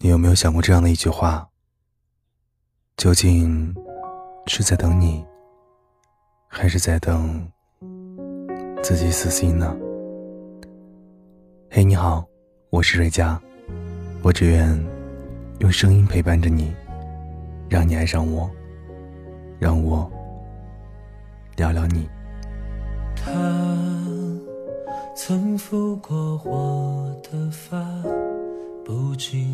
你有没有想过这样的一句话？究竟是在等你，还是在等自己死心呢？嘿，你好，我是瑞佳，我只愿用声音陪伴着你，让你爱上我，让我聊聊你。他曾抚过我的发。不经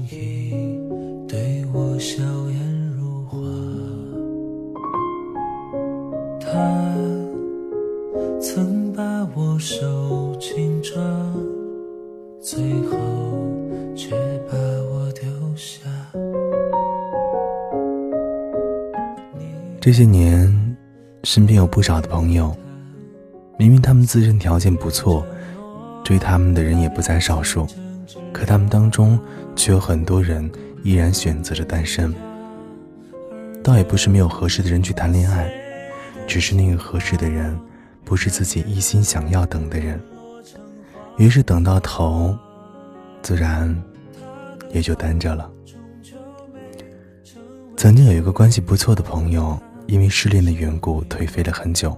这些年，身边有不少的朋友，明明他们自身条件不错，追他们的人也不在少数。可他们当中，却有很多人依然选择着单身。倒也不是没有合适的人去谈恋爱，只是那个合适的人，不是自己一心想要等的人。于是等到头，自然也就单着了。曾经有一个关系不错的朋友，因为失恋的缘故颓废了很久，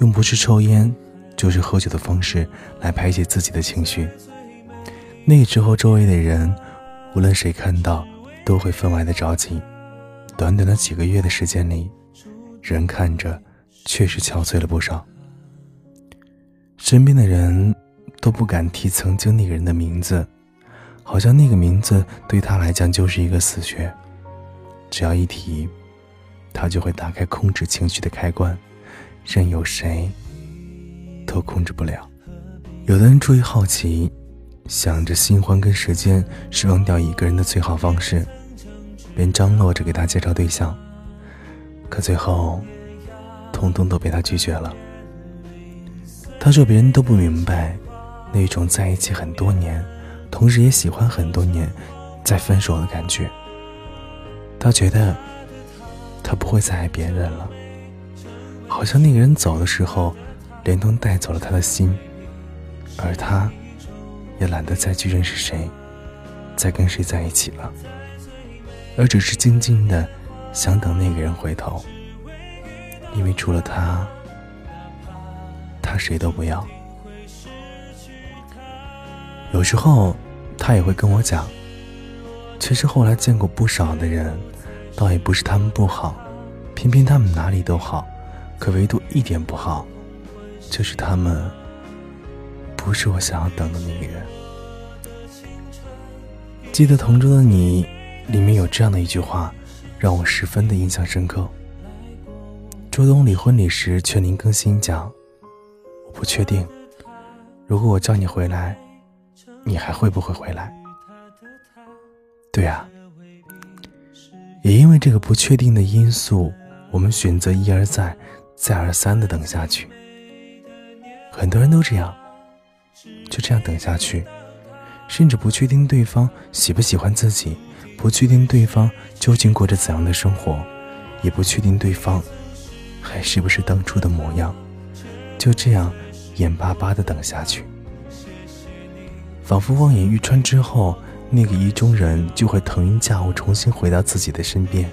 用不是抽烟，就是喝酒的方式来排解自己的情绪。那之后，周围的人，无论谁看到，都会分外的着急。短短的几个月的时间里，人看着确实憔悴了不少。身边的人都不敢提曾经那个人的名字，好像那个名字对他来讲就是一个死穴。只要一提，他就会打开控制情绪的开关，任由谁都控制不了。有的人出于好奇。想着新欢跟时间是忘掉一个人的最好方式，便张罗着给他介绍对象，可最后，通通都被他拒绝了。他说别人都不明白，那种在一起很多年，同时也喜欢很多年，再分手的感觉。他觉得，他不会再爱别人了，好像那个人走的时候，连同带走了他的心，而他。也懒得再去认识谁，再跟谁在一起了，而只是静静的想等那个人回头，因为除了他，他谁都不要。有时候他也会跟我讲，其实后来见过不少的人，倒也不是他们不好，偏偏他们哪里都好，可唯独一点不好，就是他们。不是我想要等的那个人。记得《同桌的你》里面有这样的一句话，让我十分的印象深刻。周冬离婚礼时劝林更新讲：“我不确定，如果我叫你回来，你还会不会回来？”对啊，也因为这个不确定的因素，我们选择一而再、再而三的等下去。很多人都这样。就这样等下去，甚至不确定对方喜不喜欢自己，不确定对方究竟过着怎样的生活，也不确定对方还是不是当初的模样。就这样眼巴巴的等下去，仿佛望眼欲穿之后，那个意中人就会腾云驾雾，重新回到自己的身边。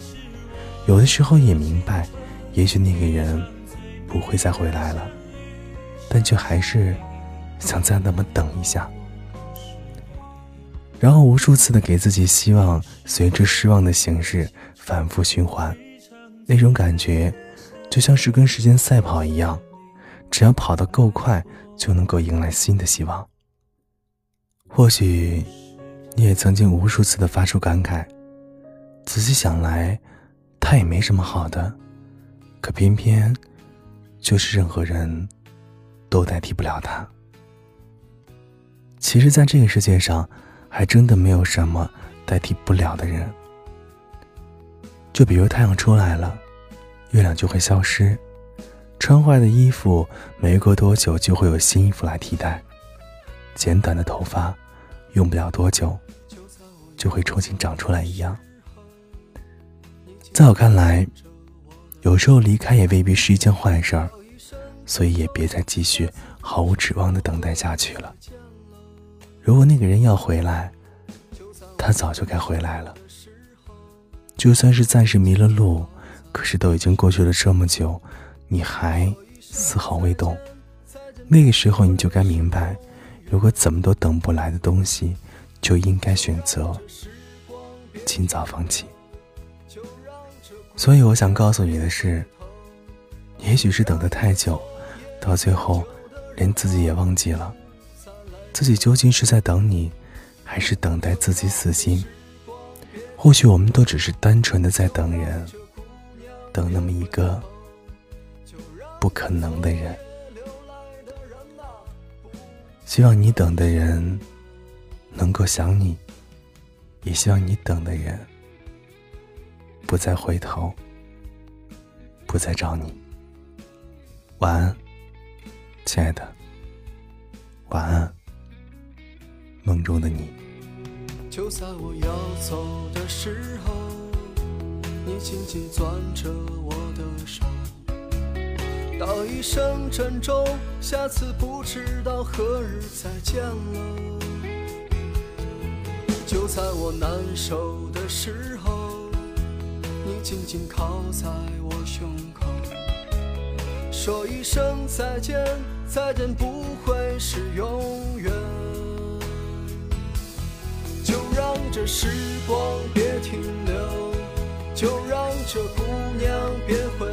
有的时候也明白，也许那个人不会再回来了，但却还是。想再那么等一下，然后无数次的给自己希望，随着失望的形式反复循环，那种感觉就像是跟时间赛跑一样，只要跑得够快，就能够迎来新的希望。或许你也曾经无数次的发出感慨，仔细想来，他也没什么好的，可偏偏就是任何人都代替不了他。其实，在这个世界上，还真的没有什么代替不了的人。就比如太阳出来了，月亮就会消失；穿坏的衣服，没过多久就会有新衣服来替代；剪短的头发，用不了多久就会重新长出来一样。在我看来，有时候离开也未必是一件坏事儿，所以也别再继续毫无指望的等待下去了。如果那个人要回来，他早就该回来了。就算是暂时迷了路，可是都已经过去了这么久，你还丝毫未动。那个时候你就该明白，如果怎么都等不来的东西，就应该选择尽早放弃。所以我想告诉你的是，也许是等得太久，到最后连自己也忘记了，自己究竟是在等你，还是等待自己死心？或许我们都只是单纯的在等人，等那么一个不可能的人。希望你等的人能够想你，也希望你等的人不再回头，不再找你。晚安，亲爱的，晚安，梦中的你。就在我要走的时候，你紧紧攥着我的手，道一声珍重，下次不知道何日再见了。就在我难受的时候，你紧紧靠在我胸口，说一声再见，再见不会是永远。就让这时光别停留，就让这姑娘别回，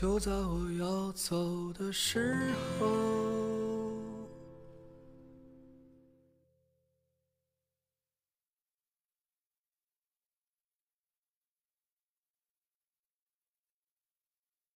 就在我要走的时候。